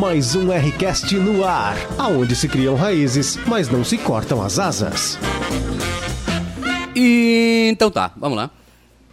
Mais um Rcast no ar, aonde se criam raízes, mas não se cortam as asas. Então tá, vamos lá.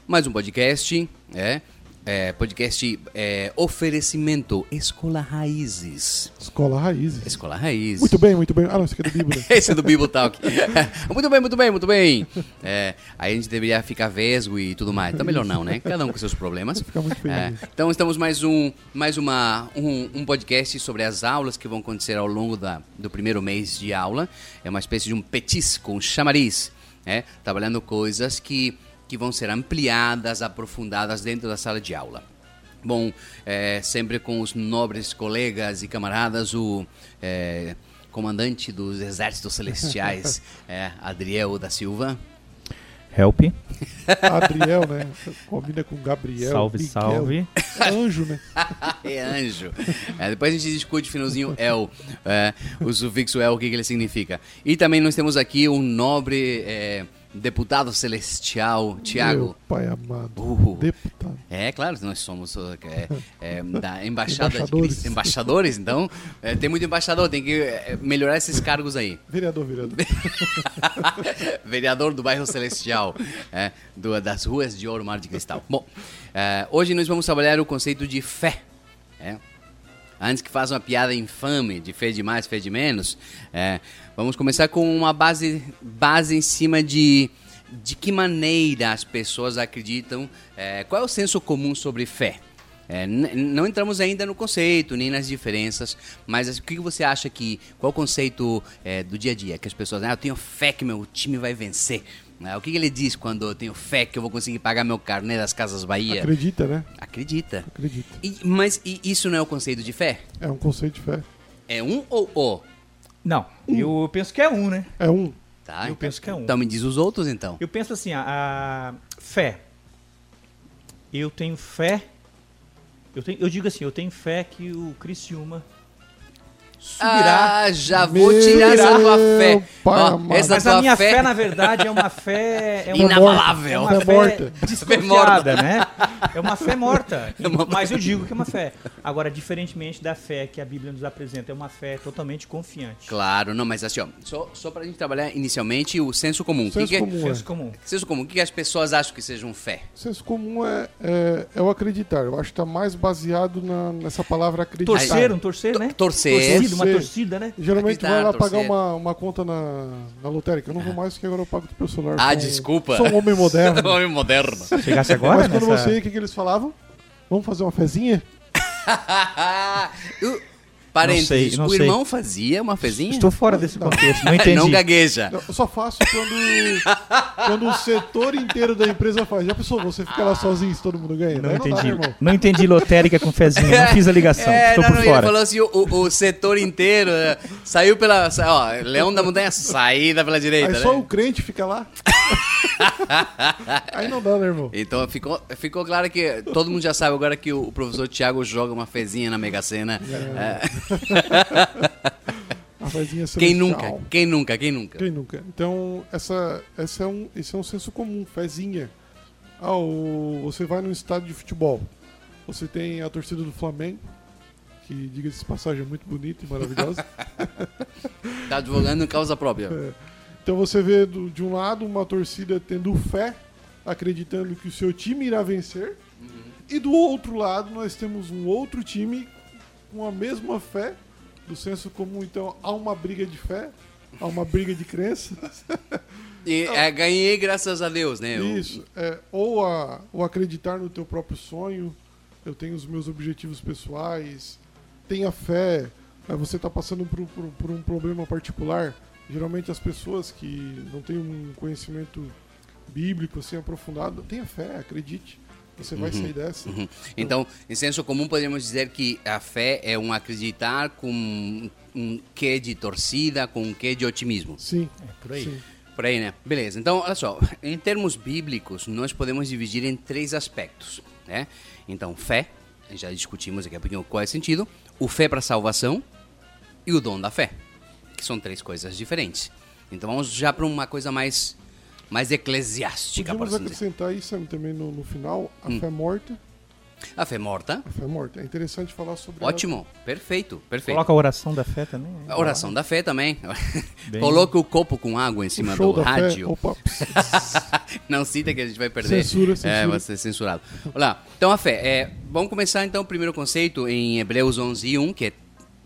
Mais um podcast, é. É podcast é, oferecimento Escola Raízes. Escola Raízes. Escola Raízes. Muito bem, muito bem. Ah, não, esse aqui é do Bíblia. Esse é do Bible Talk. muito bem, muito bem, muito bem. É, aí a gente deveria ficar vesgo e tudo mais. Então melhor não, né? Cada um com seus problemas. Fica muito feliz. É, então estamos mais um, mais uma, um, um podcast sobre as aulas que vão acontecer ao longo da, do primeiro mês de aula. É uma espécie de um petisco, um chamariz, né? Trabalhando coisas que, que vão ser ampliadas, aprofundadas dentro da sala de aula. Bom, é, sempre com os nobres colegas e camaradas, o é, comandante dos Exércitos Celestiais, é, Adriel da Silva. Help. Adriel, né? Combina com Gabriel. Salve, Miguel. salve. É anjo, né? é anjo. É, depois a gente discute finalzinho El, é, o sufixo El, o que, que ele significa. E também nós temos aqui um nobre é, deputado celestial, Tiago. Meu pai amado. Uh. Deputado. É, claro, nós somos uh, é, é, da embaixada Embaixadores. Embaixadores, então. é, tem muito embaixador, tem que é, melhorar esses cargos aí. Vereador, vereador. Vereador do bairro Celestial, é, do- das ruas de Ouro Mar de Cristal. Bom, é, hoje nós vamos trabalhar o conceito de fé. é. Antes que faça uma piada infame de fé de mais, fé de menos, é, vamos começar com uma base, base em cima de de que maneira as pessoas acreditam, é, qual é o senso comum sobre fé. É, não entramos ainda no conceito, nem nas diferenças, mas assim, o que que você acha que. Qual o conceito é, do dia a dia? Que as pessoas. Ah, eu tenho fé que meu time vai vencer. Ah, o que, que ele diz quando eu tenho fé que eu vou conseguir pagar meu carnê das Casas Bahia? Acredita, né? Acredita. Acredita. E- mas e isso não é o conceito de fé? É um conceito de fé. É um ou o? Não, eu penso que é um, né? É um. Tá? Eu penso que é um. Então me diz os outros então. Eu penso assim, a, a fé. Eu tenho fé. Eu, tenho, eu digo assim, eu tenho fé que o Criciúma subirá. Ah, já vou Meu tirar essa tua fé. pai Ó, amado. essa Mas a tua minha fé, na verdade, é uma fé. É uma Inabalável. É uma Fé fé morta. desconfiada, né? É uma fé morta. É uma- Mas eu digo que é uma fé. Agora, diferentemente da fé que a Bíblia nos apresenta, é uma fé totalmente confiante. Claro, não, mas assim, ó, só, só pra gente trabalhar inicialmente o senso comum. O Senso que que é- comum. Senso comum. Senso comum, o que que as pessoas acham que sejam fé? Senso comum é, é, é o acreditar. Eu acho que tá mais baseado na- nessa palavra acreditar. Torcer, um torcer, né? Torcer. Torcida, uma torcida, né? Geralmente vai lá pagar uma, uma conta na, na lotérica. Eu não vou mais porque agora eu pago pelo celular. Ah, Sou um- desculpa. Sou um homem moderno. Homem moderno. Chegasse agora Mas quando nessa... você ia, o que, que eles falavam? Vamos fazer uma fezinha? Parênteses, Não sei, não o sei. irmão fazia uma fezinha? Estou fora desse contexto, não entendi. Não gagueja. Eu só faço quando, quando o setor inteiro da empresa faz. Já pensou, você fica lá sozinho se todo mundo ganha? Não dá, entendi. né, irmão? Não entendi lotérica com fezinha. Não fiz a ligação. É, Estou não, por não, ele fora. falou assim, o, o- o setor inteiro é, saiu pela... Ó, Leão da Montanha, saída pela direita, Aí só né? o crente fica lá. Aí não dá, né, irmão? Então ficou, ficou claro que todo mundo já sabe agora que o professor Tiago joga uma fezinha na Mega Sena. É, fezinha quem nunca? Quem nunca? Quem nunca? Quem nunca? Então, essa, essa é um, esse é um senso comum, fezinha. Ah, o- você vai num estádio de futebol. Você tem a torcida do Flamengo, que, diga-se passagem, é muito bonita e maravilhosa. Tá advogando em causa própria. Então você vê do- de um lado uma torcida tendo fé, acreditando que o seu time irá vencer, e do outro lado nós temos um outro time com a mesma fé, do senso comum. Então há uma briga de fé, há uma briga de crenças. E é, ganhei graças a Deus, né? Isso. É, ou, a, ou acreditar no teu próprio sonho. Eu tenho os meus objetivos pessoais. Tenha fé. você está passando por, por- por um problema particular. Geralmente as pessoas que não têm um conhecimento bíblico assim aprofundado, tenha fé, acredite. Você vai sair dessa. Uhum. Então, em senso comum, podemos dizer que a fé é um acreditar com um quê de torcida, com um quê de otimismo. Sim. por aí. Sim. Por aí, né? Beleza. Então, olha só. Em termos bíblicos, nós podemos dividir em três aspectos, né? Então, fé. Já discutimos aqui a pouquinho qual é o sentido. O fé para salvação e o dom da fé. Que são três coisas diferentes. Então, vamos já para uma coisa mais, mais eclesiástica, Podemos assim dizer. acrescentar isso também no, no final, a Hum. fé morta A fé morta. A fé morta. É interessante falar sobre Ótimo, perfeito, perfeito. Coloca a oração da fé também. A oração da fé também. Bem- Coloca o copo com água em ela. cima o show do da rádio. fé. Opa, Não cita que a gente vai perder. Censura, É, censura. vai ser censurado. Olá, então a fé. É, vamos começar então o primeiro conceito em Hebreus 11, 1, que é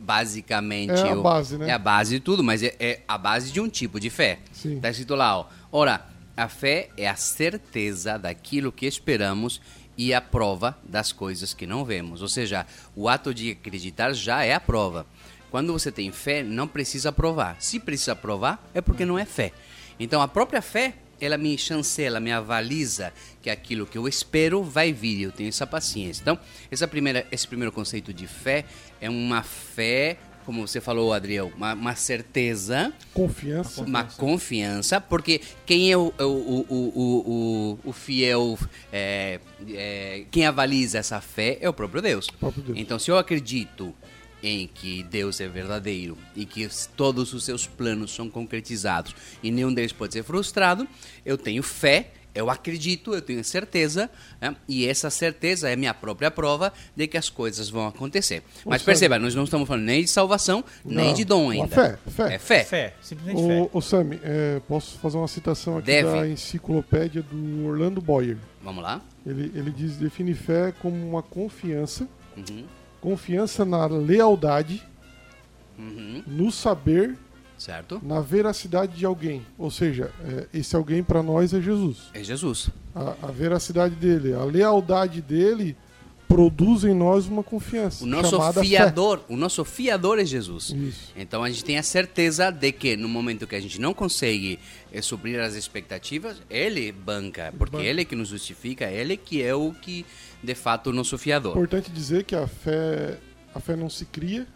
basicamente... É a o- base, né? É a base de tudo, mas é, é a base de um tipo de fé. Sim. Está escrito lá, ó. Ora, a fé é a certeza daquilo que esperamos e a prova das coisas que não vemos. Ou seja, o ato de acreditar já é a prova. Quando você tem fé, não precisa provar. Se precisa provar, é porque não é fé. Então, a própria fé, ela me chancela, me avaliza que aquilo que eu espero vai vir. Eu tenho essa paciência. Então, essa primeira, esse primeiro conceito de fé é uma fé, como você falou, Adriel, uma, uma certeza Confiança. uma confiança, porque quem é o, o, o, o, o, o fiel, é, é, quem avaliza essa fé é o próprio Deus. próprio Deus. Então, se eu acredito em que Deus é verdadeiro e que todos os seus planos são concretizados e nenhum deles pode ser frustrado, eu tenho fé, eu acredito, eu tenho certeza, né? e essa certeza é minha própria prova de que as coisas vão acontecer. Mas Ô, perceba, nós não estamos falando nem de salvação, nem Não, de dom ainda. fé, fé. É fé. Fé, simplesmente fé. Ô, ô Sami, é, posso fazer uma citação aqui Deve. da enciclopédia do Orlando Boyer. Vamos lá? Ele, ele diz, define fé como uma confiança, Uhum. Confiança na lealdade, Uhum. no saber, Certo? na veracidade de alguém. Ou seja, é, esse alguém para nós é Jesus. É Jesus. A, a veracidade dele, a lealdade dele produz em nós uma confiança. O nosso fiador, o nosso fiador é Jesus. Fé. Isso. Então a gente tem a certeza de que no momento que a gente não consegue eh, suprir as expectativas, ele banca, porque banca. ele que nos justifica, ele que é o que de fato o nosso fiador. Importante dizer que a fé, a fé não se cria,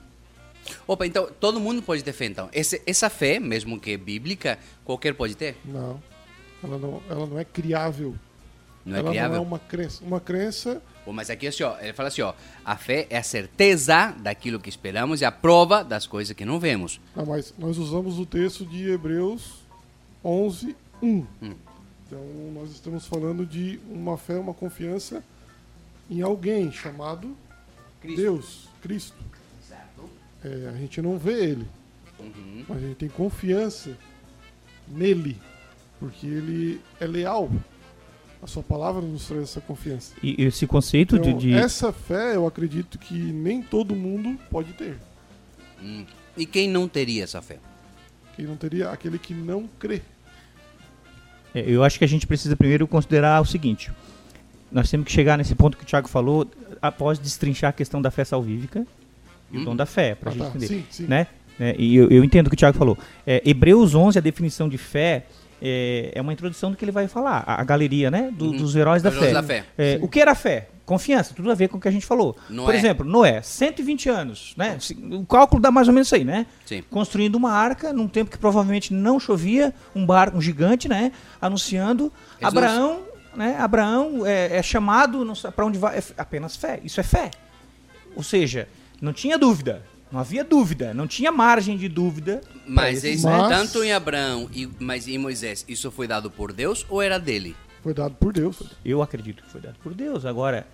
Opa, então todo mundo pode ter fé então. Esse- essa fé, mesmo que bíblica, qualquer pode ter? não. Ela não, ela não é criável. Não é ela criável? não é uma crença. Uma crença Pô, Mas aqui assim, ó, ele fala assim, ó, a fé é a certeza daquilo que esperamos e a prova das coisas que não vemos. Não, mas nós usamos o texto de Hebreus 11, 1. Então, nós estamos falando de uma fé, uma confiança em alguém chamado Deus, Cristo. É, a gente não vê ele, Uhum. mas a gente tem confiança nele, porque ele é leal. A sua palavra nos traz essa confiança. E esse conceito de. Então, de- essa fé, eu acredito que nem todo mundo pode ter. Hum. E quem não teria essa fé? Quem não teria, aquele que não crê. É, Eu acho que a gente precisa primeiro considerar o seguinte: nós temos que chegar nesse ponto que o Thiago falou, após destrinchar a questão da fé salvífica e o Hum. dom da fé, para a Ah, gente tá. entender. Sim, sim. Né? É, e eu, eu entendo o que o Thiago falou. É, Hebreus 11, a definição de fé, é, é uma introdução do que ele vai falar, a, a galeria né? do- Uhum. dos heróis da Heróis fé. da fé. É, o que era fé? Confiança, tudo a ver com o que a gente falou. Noé. Por exemplo, Noé, 120 anos, né? O cálculo dá mais ou menos isso aí, né? Sim. Construindo uma arca num tempo que provavelmente não chovia, um barco, um gigante, né? Anunciando. Jesus. Abraão, né? Abraão é, é chamado para onde vai, é apenas fé. Isso é fé. Ou seja, não tinha dúvida, não havia dúvida, não tinha margem de dúvida. Mas, Mas- tanto em Abraão e mas em Moisés, isso foi dado por Deus ou era dele? Foi dado por Deus. Eu acredito que foi dado por Deus. Agora,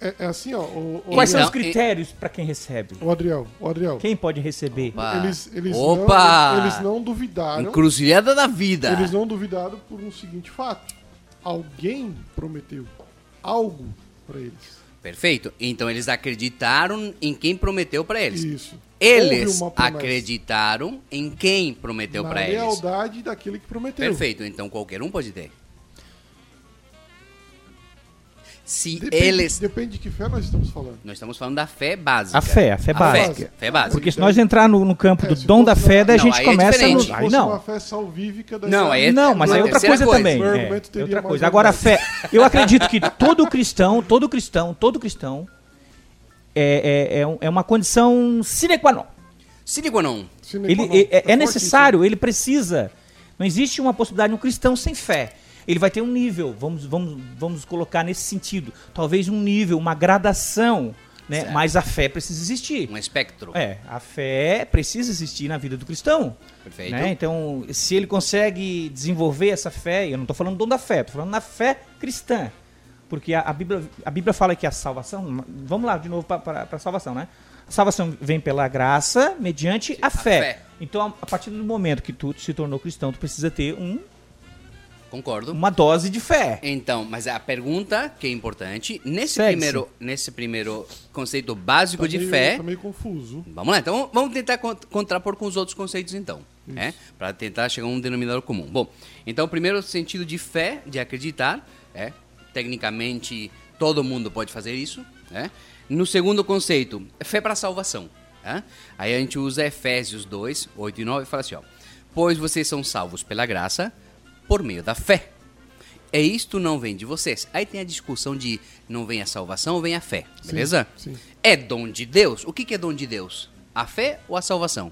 É, é assim, ó. O, o quais são Então, os critérios para quem recebe? O Adriel, o Adriel. Quem pode receber? Opa! Eles, eles, Opa! Não, eles não duvidaram. Encruzilhada da vida. Eles não duvidaram por um seguinte fato. Alguém prometeu algo para eles. Perfeito. Então eles acreditaram em quem prometeu para eles. Isso. Eles acreditaram em quem prometeu Na para eles. lealdade daquele que prometeu. Perfeito. Então qualquer um pode ter. Se Depende, eles depende de que fé nós estamos falando. Nós estamos falando da fé básica. A fé, a fé básica. Fé, fé básica. Porque se nós entrar no, no campo É, do dom da fé, daí a gente aí é começa diferente. no. Aí não. uma fé salvífica... daí Não, já- aí é- Não, mas aí é outra coisa, coisa. também. É, é outra coisa. Agora a fé. Eu acredito que todo cristão, todo cristão, todo cristão é, é, é, um- é uma condição sine qua non. Sine qua non. Ele, é, é necessário, ele precisa. Não existe uma possibilidade de um cristão sem fé. Ele vai ter um nível, vamos, vamos, vamos colocar nesse sentido. Talvez um nível, uma gradação, né? Certo. Mas a fé precisa existir. Um espectro. É, a fé precisa existir na vida do cristão. Perfeito. né? Então, se ele consegue desenvolver essa fé, eu não estou falando do dom da fé, estou falando na fé cristã. Porque a, a Bíblia, a Bíblia fala que a salvação. Vamos lá de novo para a salvação, né? A salvação vem pela graça mediante a fé. fé. Então, a, a partir do momento que tu se tornou cristão, tu precisa ter um, Concordo. uma dose de fé. Então, mas a pergunta que é importante, nesse primeiro, nesse primeiro conceito básico Tá de meio- fé, Tá meio confuso. Vamos lá, então vamos tentar con- contrapor com os outros conceitos então, né? Para tentar chegar a um denominador comum. Bom, então o primeiro sentido de fé, de acreditar, é tecnicamente todo mundo pode fazer isso, né? No segundo conceito, fé para salvação, né? Aí a gente usa Efésios 2, 8 e 9 e fala assim, ó: "Pois vocês são salvos pela graça por meio da fé." É isto não vem de vocês. Aí tem a discussão de não vem a salvação, vem a fé, beleza? sim. É dom de Deus. O que, que é dom de Deus? A fé ou a salvação?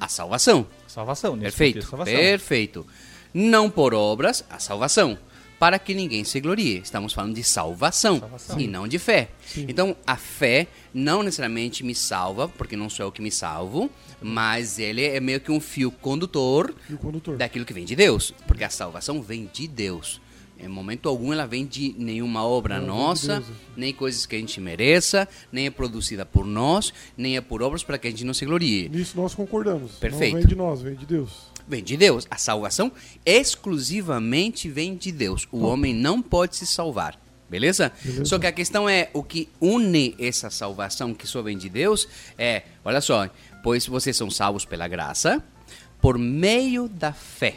A salvação. Salvação, nesse Perfeito. contexto, salvação. Perfeito. Não por obras, a salvação. Para que ninguém se glorie. Estamos falando de salvação, Salvação. e não de fé. Então, a fé não necessariamente me salva, porque não sou eu que me salvo, mas ele é meio que um fio condutor E o condutor. daquilo que vem de Deus, porque a salvação vem de Deus. Em momento algum ela vem de nenhuma obra nossa, nem coisas que a gente mereça, nem é produzida por nós, nem é por obras para que a gente não se glorie. Nisso nós concordamos. Perfeito. Não vem de nós, vem de Deus. Vem de Deus. A salvação exclusivamente vem de Deus. O homem não pode se salvar. Beleza? Beleza. Só que a questão é o que une essa salvação que só vem de Deus é, olha só, pois vocês são salvos pela graça por meio da fé.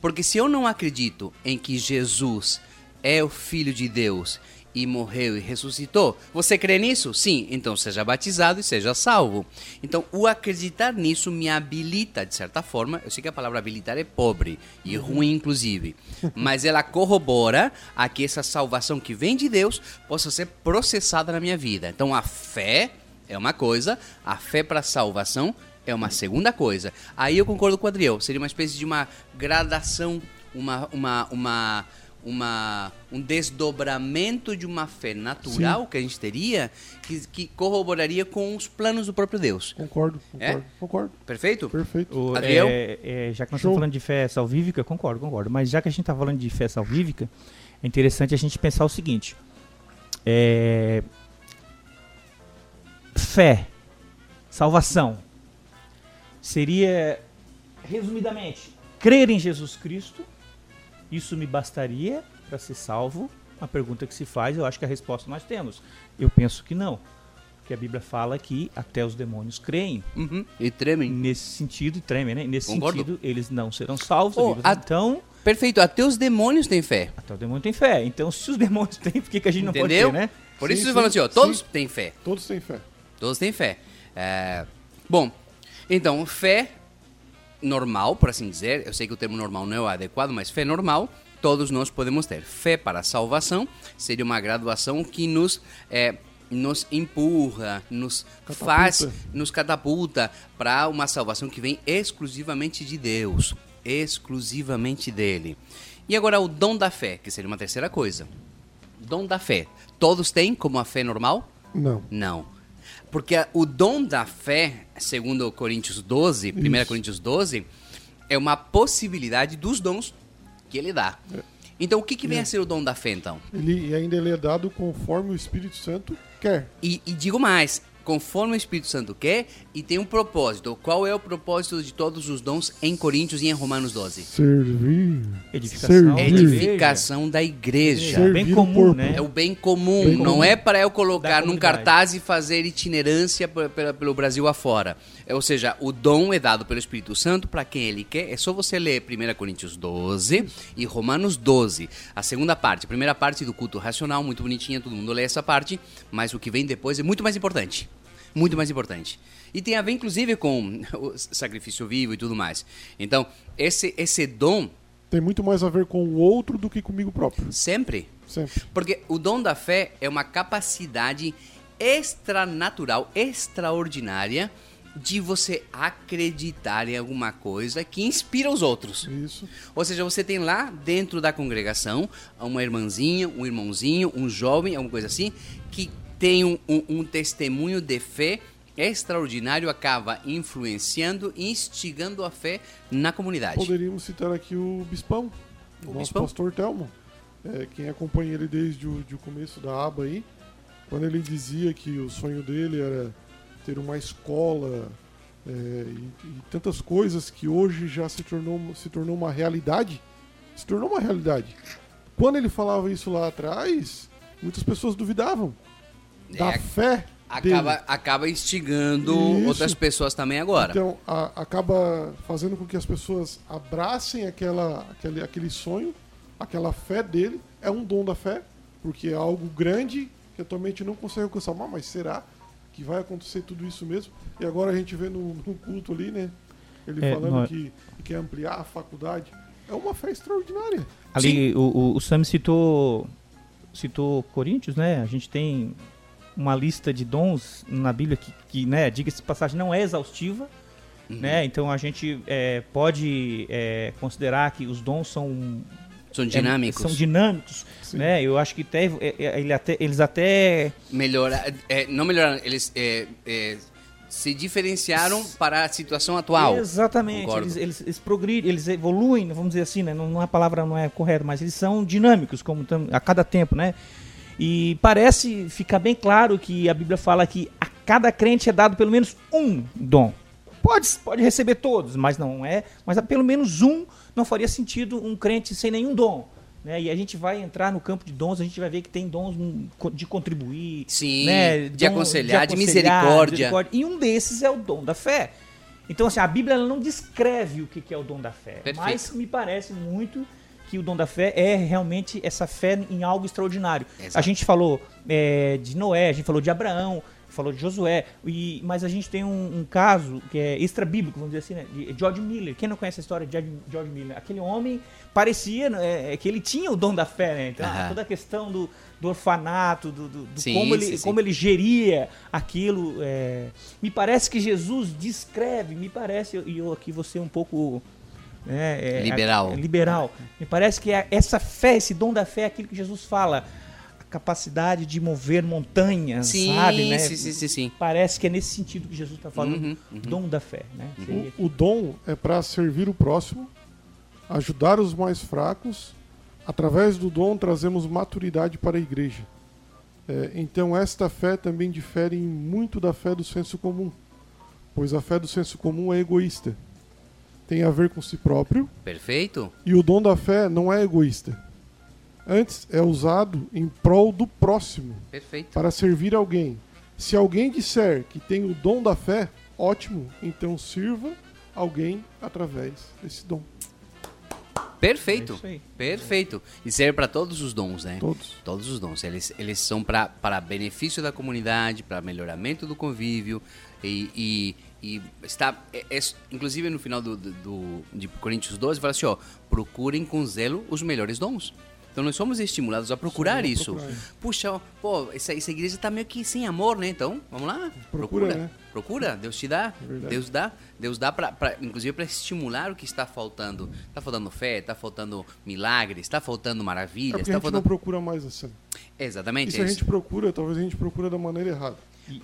Porque se eu não acredito em que Jesus é o filho de Deus e morreu e ressuscitou, você crê nisso? Sim, então seja batizado e seja salvo. Então, o acreditar nisso me habilita, de certa forma, eu sei que a palavra habilitar é pobre e ruim, inclusive, mas ela corrobora a que essa salvação que vem de Deus possa ser processada na minha vida. Então, a fé é uma coisa, a fé para salvação é uma segunda coisa. Aí eu concordo com o Adriel, seria uma espécie de uma gradação, uma, uma, uma, uma, um desdobramento de uma fé natural que a gente teria que, que corroboraria com os planos do próprio Deus. Concordo, É? concordo, concordo. Perfeito? Perfeito. O- Adriel? é, é, já que nós Show. estamos falando de fé salvífica, concordo, concordo. Mas já que a gente está falando de fé salvífica, é interessante a gente pensar o seguinte: é, fé, salvação, seria, resumidamente, crer em Jesus Cristo. Isso me bastaria para ser salvo? Uma pergunta que se faz, eu acho que a resposta nós temos. Eu penso que não. Porque a Bíblia fala que até os demônios creem. Uhum. E tremem. Nesse sentido, treme, né? Nesse Concordo. sentido, eles não serão salvos. a Oh, a-. Então, Perfeito, até os demônios têm fé. até o demônio tem fé. Então, se os demônios têm, por que, que a gente não Entendeu? pode ter, né? Por Sim, isso você sim, fala assim, ó, todos sim. têm fé. Todos têm fé. Todos têm fé. É, Bom, então, fé normal, por assim dizer, eu sei que o termo normal não é o adequado, mas fé normal, todos nós podemos ter. Fé para a salvação seria uma graduação que nos, é, nos empurra, nos Catapulta. faz, nos catapulta para uma salvação que vem exclusivamente de Deus, exclusivamente dele. E agora o dom da fé, que seria uma terceira coisa. Dom da fé. Todos têm como a fé normal? Não. Não. Porque a- o dom da fé, segundo Coríntios 12, 1 Isso. Coríntios 12, é uma possibilidade dos dons que ele dá. Então, o que, que vem a ser o dom da fé, então? Ele, ainda ele é dado conforme o Espírito Santo quer. E, e digo mais, conforme o Espírito Santo quer, e tem um propósito. Qual é o propósito de todos os dons em Coríntios e em Romanos 12? Servir. Edificação. Servir. Edificação da igreja. É bem Servir o comum, né? É o bem comum, Bem não comum. é para eu colocar num cartaz e fazer itinerância pelo Brasil afora. É, ou seja, o dom é dado pelo Espírito Santo para quem ele quer. É só você ler 1 Coríntios 12 e Romanos 12. A segunda parte, a primeira parte do culto racional, muito bonitinha, todo mundo lê essa parte, mas o que vem depois é muito mais importante. Muito mais importante. E tem a ver, inclusive, com o sacrifício vivo e tudo mais. Então, esse, esse dom, Tem muito mais a ver com o outro do que comigo próprio. sempre Sempre. Porque o dom da fé é uma capacidade extranatural, extraordinária, de você acreditar em alguma coisa que inspira os outros. Isso. Ou seja, você tem lá dentro da congregação uma irmãzinha, um irmãozinho, um jovem, alguma coisa assim, que tem um, um- um testemunho de fé extraordinário, acaba influenciando e instigando a fé na comunidade. Poderíamos citar aqui o Bispão. O, O nosso Bispão? pastor Telmo. é, quem acompanha ele desde o, de o começo da aba aí, quando ele dizia que o sonho dele era ter uma escola é, e, e tantas coisas que hoje já se tornou, se tornou uma realidade, se tornou uma realidade. Quando ele falava isso lá atrás, muitas pessoas duvidavam da É, fé Acaba, dele. acaba instigando Isso. outras pessoas também agora. Então, a- acaba fazendo com que as pessoas abracem aquela, aquele, aquele sonho, aquela fé dele. É um dom da fé, porque é algo grande que atualmente não consegue alcançar. Mas, mas será que vai acontecer tudo isso mesmo? E agora a gente vê no, no culto ali, né? Ele É, falando nós- que, que quer ampliar a faculdade. É uma fé extraordinária. Ali o, o, o Sam citou citou Coríntios, né? A gente tem uma lista de dons na Bíblia que, que né, diga-se passagem, não é exaustiva, Uhum. né? Então a gente é, pode é, considerar que os dons são São é, dinâmicos. são dinâmicos, Sim. né? Eu acho que até, é, é, ele até- eles até Melhorar, é, não melhoraram, eles é, é, se diferenciaram para a situação atual. Exatamente. Eles, eles, eles progridem, eles evoluem, vamos dizer assim, né? Não, não a palavra não é correta, mas eles são dinâmicos como tam- a cada tempo, né? E parece ficar bem claro que a Bíblia fala que a cada crente é dado pelo menos um dom. Pode, pode receber todos, mas não é. Mas pelo menos um não faria sentido um crente sem nenhum dom. Né? E a gente vai entrar no campo de dons, a gente vai ver que tem dons de contribuir, Sim, né, de aconselhar, de aconselhar, misericórdia. E um desses é o dom da fé. Então, assim, a Bíblia não descreve o que que é o dom da fé. Perfeito. Mas me parece muito que o dom da fé é realmente essa fé em algo extraordinário. Exato. A gente falou é, de Noé, a gente falou de Abraão, falou de Josué, e, mas a gente tem um, um caso que é extra-bíblico, vamos dizer assim, né, de George Miller. Quem não conhece a história de George- George Miller? Aquele homem parecia né, é, que ele tinha o dom da fé, né? Então, Aham. toda a questão do, do orfanato, do, do- do Sim, como, ele, sim, sim. como ele geria aquilo. é, me parece que Jesus descreve, me parece, e eu aqui vou ser um pouco. Né, é, Liberal. a- liberal. Me parece que é essa fé, esse dom da fé é aquilo que Jesus fala. A capacidade de mover montanhas, Sim, sabe? Né? sim, sim, sim, sim. Parece que é nesse sentido que Jesus está falando, Uhum, uhum. dom da fé. Né? Seria- O, o dom é para servir o próximo, ajudar os mais fracos. Através do dom trazemos maturidade para a igreja. É, então esta fé também difere muito da fé do senso comum, pois a fé do senso comum é egoísta. Tem a ver com si próprio Perfeito? e o dom da fé não é egoísta. Antes é usado em prol do próximo, Perfeito. para servir alguém. Se alguém disser que tem o dom da fé, ótimo, então sirva alguém através desse dom. Perfeito. É. Perfeito. E serve para todos os dons, né? Todos. Todos os dons. Eles, eles são para benefício da comunidade, para melhoramento do convívio. E, e, e está. é- é- inclusive no final do, do, de Coríntios 12, fala assim: ó, procurem com zelo os melhores dons. Então nós somos estimulados a procurar a isso. procurar. Puxa, ó, pô, essa, essa igreja está meio que sem amor, né? Então, vamos lá. Procura, né? Procura, Deus te dá. É verdade. Deus dá. Deus dá pra, pra- inclusive para estimular o que está faltando. Está faltando fé, está faltando milagres, está faltando É maravilhas, está a gente não faltando. procura mais assim. Exatamente E se a isso. gente procura, talvez a gente procura da maneira errada.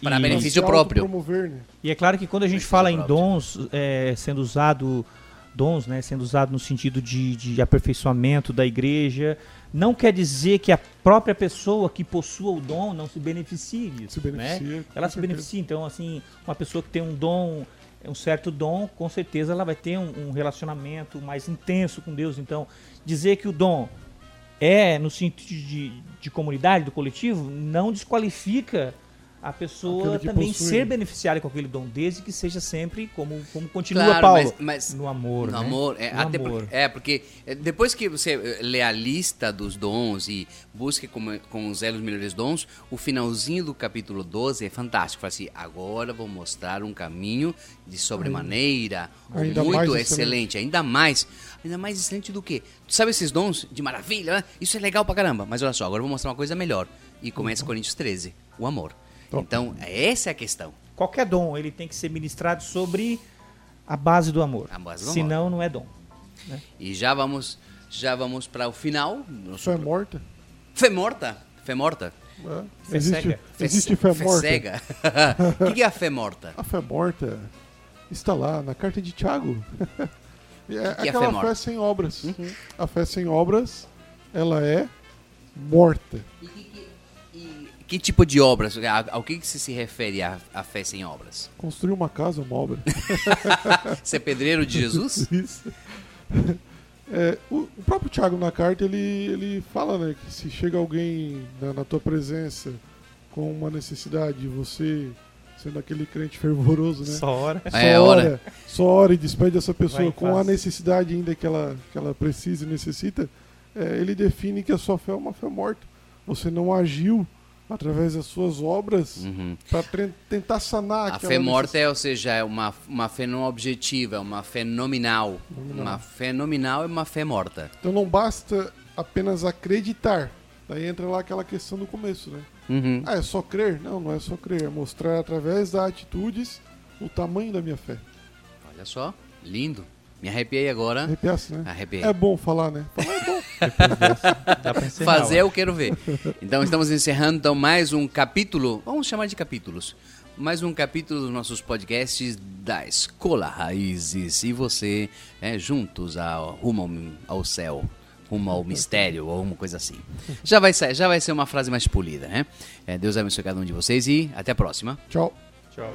Para benefício próprio. né? E é claro que quando a gente fala em dons é, sendo usado, dons, né, sendo usado no sentido de, de aperfeiçoamento da igreja, não quer dizer que a própria pessoa que possua o dom não se beneficie disso. Se né? beneficia. com Ela se certeza. beneficia, então, assim, uma pessoa que tem um dom, um certo dom, com certeza ela vai ter um, um relacionamento mais intenso com Deus. Então, dizer que o dom é no sentido de, de comunidade, do coletivo, não desqualifica a pessoa também possui, ser beneficiária com aquele dom, desde que seja sempre como, como continua Claro, Paulo, mas- mas no amor. No né? amor, é, No até amor. Porque, é, porque é, depois que você eh, lê a lista dos dons e busque com, com os elos melhores dons, o finalzinho do capítulo 12 é fantástico. Fala assim, agora vou mostrar um caminho de sobremaneira, Ainda muito mais excelente. excelente. ainda mais. Ainda mais excelente do que? Tu sabe esses dons de maravilha? né? Isso é legal pra caramba. Mas olha só, agora eu vou mostrar uma coisa melhor. E começa Coríntios 13, o amor. Então, essa é a questão. Qualquer dom, ele tem que ser ministrado sobre a base do amor. A base do amor. Senão, não é dom. E já vamos, já vamos para o final. Nosso Fé morta. Fé morta? Fé morta? né? Fé Existe, cega. existe fé, morta. cega. O que, é a fé morta? A fé morta está lá na carta de Tiago. é que é aquela fé morta? fé sem obras. A fé sem obras, ela é morta. E que tipo de obras? A- Ao que, que se, se refere a, a fé sem obras? Construir uma casa é uma obra. Ser pedreiro de Jesus? Isso. É, o, o próprio Tiago na carta ele, ele fala né, que se chega alguém na, na tua presença com uma necessidade, você sendo aquele crente fervoroso, né? Só hora. Só É, ora, ora. só ora e despede essa pessoa com a paz. necessidade ainda que ela, que ela precisa e necessita, é, ele define que a sua fé é uma fé morta. Você não agiu através das suas obras Uhum. para tentar sanar A aquela fé morta é, ou seja, é uma, uma fé não objetiva, é uma fé nominal. Nominal. Uma fé nominal é uma fé morta. Então não basta apenas acreditar. Daí entra lá aquela questão do começo, né? Uhum. Ah, é só crer? Não, não é só crer. É mostrar através das atitudes o tamanho da minha fé. Olha só, lindo. Me arrepiei agora. Arrepiasse, né? Arrepiei. É bom falar, né? Falar é bom. Dá pra encerrar, Fazer eu quero ver. Então estamos encerrando então mais um capítulo, vamos chamar de capítulos. Mais um capítulo dos nossos podcasts da Escola Raízes e você é, juntos ao, rumo ao, ao céu, rumo ao mistério ou alguma coisa assim. Já vai, ser, já vai ser uma frase mais polida, né? É, Deus abençoe cada um de vocês e até a próxima. Tchau. Tchau.